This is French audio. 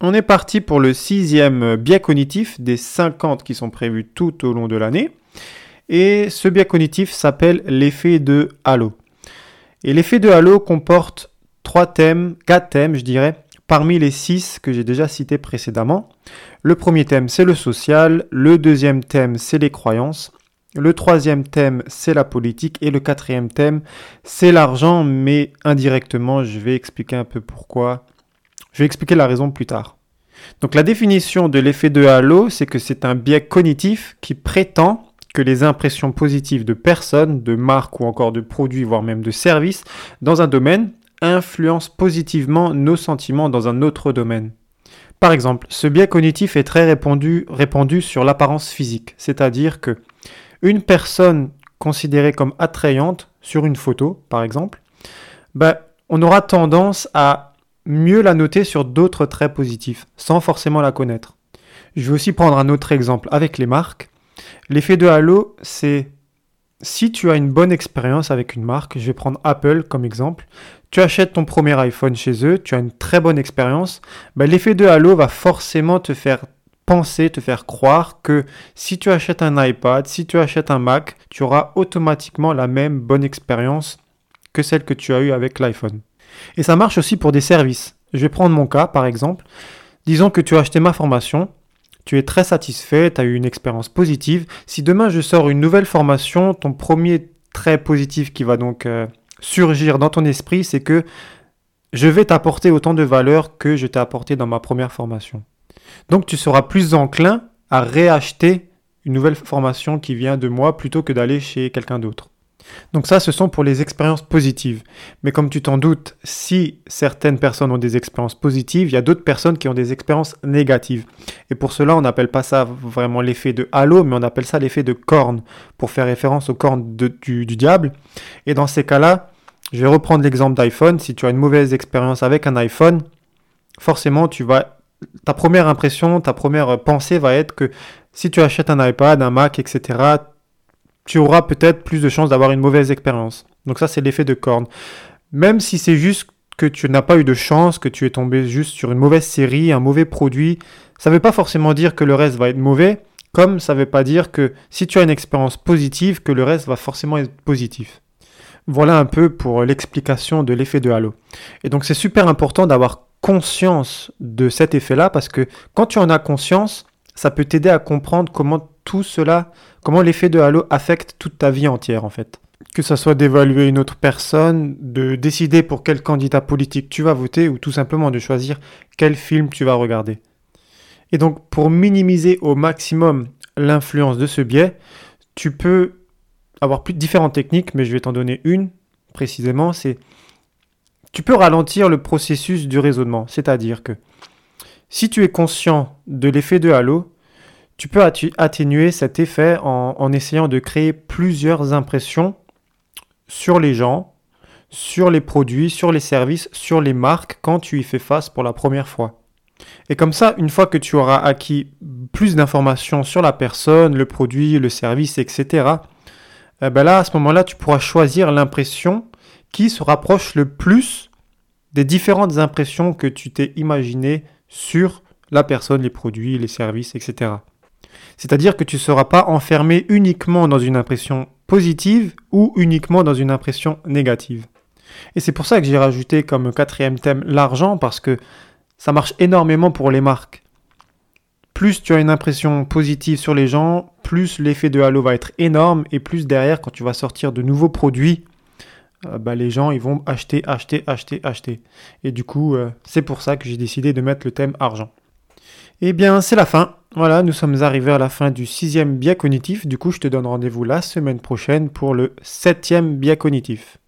On est parti pour le sixième biais cognitif des 50 qui sont prévus tout au long de l'année. Et ce biais cognitif s'appelle l'effet de halo. Et l'effet de halo comporte trois thèmes, quatre thèmes, je dirais, parmi les six que j'ai déjà cités précédemment. Le premier thème, c'est le social. Le deuxième thème, c'est les croyances. Le troisième thème, c'est la politique. Et le quatrième thème, c'est l'argent, mais indirectement, je vais expliquer un peu pourquoi. Je vais expliquer la raison plus tard. Donc la définition de l'effet de halo, c'est que c'est un biais cognitif qui prétend que les impressions positives de personnes, de marques ou encore de produits, voire même de services, dans un domaine, influencent positivement nos sentiments dans un autre domaine. Par exemple, ce biais cognitif est très répandu, sur l'apparence physique, c'est-à-dire que une personne considérée comme attrayante sur une photo, par exemple, ben, on aura tendance à mieux la noter sur d'autres traits positifs, sans forcément la connaître. Je vais aussi prendre un autre exemple avec les marques. L'effet de halo, c'est si tu as une bonne expérience avec une marque, je vais prendre Apple comme exemple, tu achètes ton premier iPhone chez eux, tu as une très bonne expérience, ben, l'effet de halo va forcément te faire penser, te faire croire que si tu achètes un iPad, si tu achètes un Mac, tu auras automatiquement la même bonne expérience que celle que tu as eue avec l'iPhone. Et ça marche aussi pour des services. Je vais prendre mon cas par exemple. Disons que tu as acheté ma formation, tu es très satisfait, tu as eu une expérience positive. Si demain je sors une nouvelle formation, ton premier trait positif qui va donc euh, surgir dans ton esprit, c'est que je vais t'apporter autant de valeur que je t'ai apporté dans ma première formation. Donc tu seras plus enclin à réacheter une nouvelle formation qui vient de moi plutôt que d'aller chez quelqu'un d'autre. Donc ça, ce sont pour les expériences positives. Mais comme tu t'en doutes, si certaines personnes ont des expériences positives, il y a d'autres personnes qui ont des expériences négatives. Et pour cela, on n'appelle pas ça vraiment l'effet de halo, mais on appelle ça l'effet de corne, pour faire référence aux cornes du, diable. Et dans ces cas-là, je vais reprendre l'exemple d'iPhone. Si tu as une mauvaise expérience avec un iPhone, forcément, ta première impression, ta première pensée va être que si tu achètes un iPad, un Mac, etc., tu auras peut-être plus de chances d'avoir une mauvaise expérience. Donc ça, c'est l'effet de corne. Même si c'est juste que tu n'as pas eu de chance, que tu es tombé juste sur une mauvaise série, un mauvais produit, ça ne veut pas forcément dire que le reste va être mauvais, comme ça ne veut pas dire que si tu as une expérience positive, que le reste va forcément être positif. Voilà un peu pour l'explication de l'effet de halo. Et donc c'est super important d'avoir conscience de cet effet-là parce que quand tu en as conscience, ça peut t'aider à comprendre comment tout cela, comment l'effet de halo affecte toute ta vie entière en fait. Que ce soit d'évaluer une autre personne, de décider pour quel candidat politique tu vas voter ou tout simplement de choisir quel film tu vas regarder. Et donc pour minimiser au maximum l'influence de ce biais, tu peux avoir plus différentes techniques, mais je vais t'en donner une précisément, c'est tu peux ralentir le processus du raisonnement, c'est-à-dire que si tu es conscient de l'effet de halo, tu peux atténuer cet effet en, essayant de créer plusieurs impressions sur les gens, sur les produits, sur les services, sur les marques quand tu y fais face pour la première fois. Et comme ça, une fois que tu auras acquis plus d'informations sur la personne, le produit, le service, etc., eh ben là, à ce moment-là, tu pourras choisir l'impression qui se rapproche le plus des différentes impressions que tu t'es imaginées sur la personne, les produits, les services, etc. C'est-à-dire que tu ne seras pas enfermé uniquement dans une impression positive ou uniquement dans une impression négative. Et c'est pour ça que j'ai rajouté comme quatrième thème l'argent, parce que ça marche énormément pour les marques. Plus tu as une impression positive sur les gens, plus l'effet de halo va être énorme, et plus derrière, quand tu vas sortir de nouveaux produits, bah, les gens ils vont acheter, acheter, acheter, acheter. Et du coup, euh, c'est pour ça que j'ai décidé de mettre le thème argent. Eh bien, c'est la fin. Voilà, nous sommes arrivés à la fin du sixième biais cognitif. Du coup, je te donne rendez-vous la semaine prochaine pour le septième biais cognitif.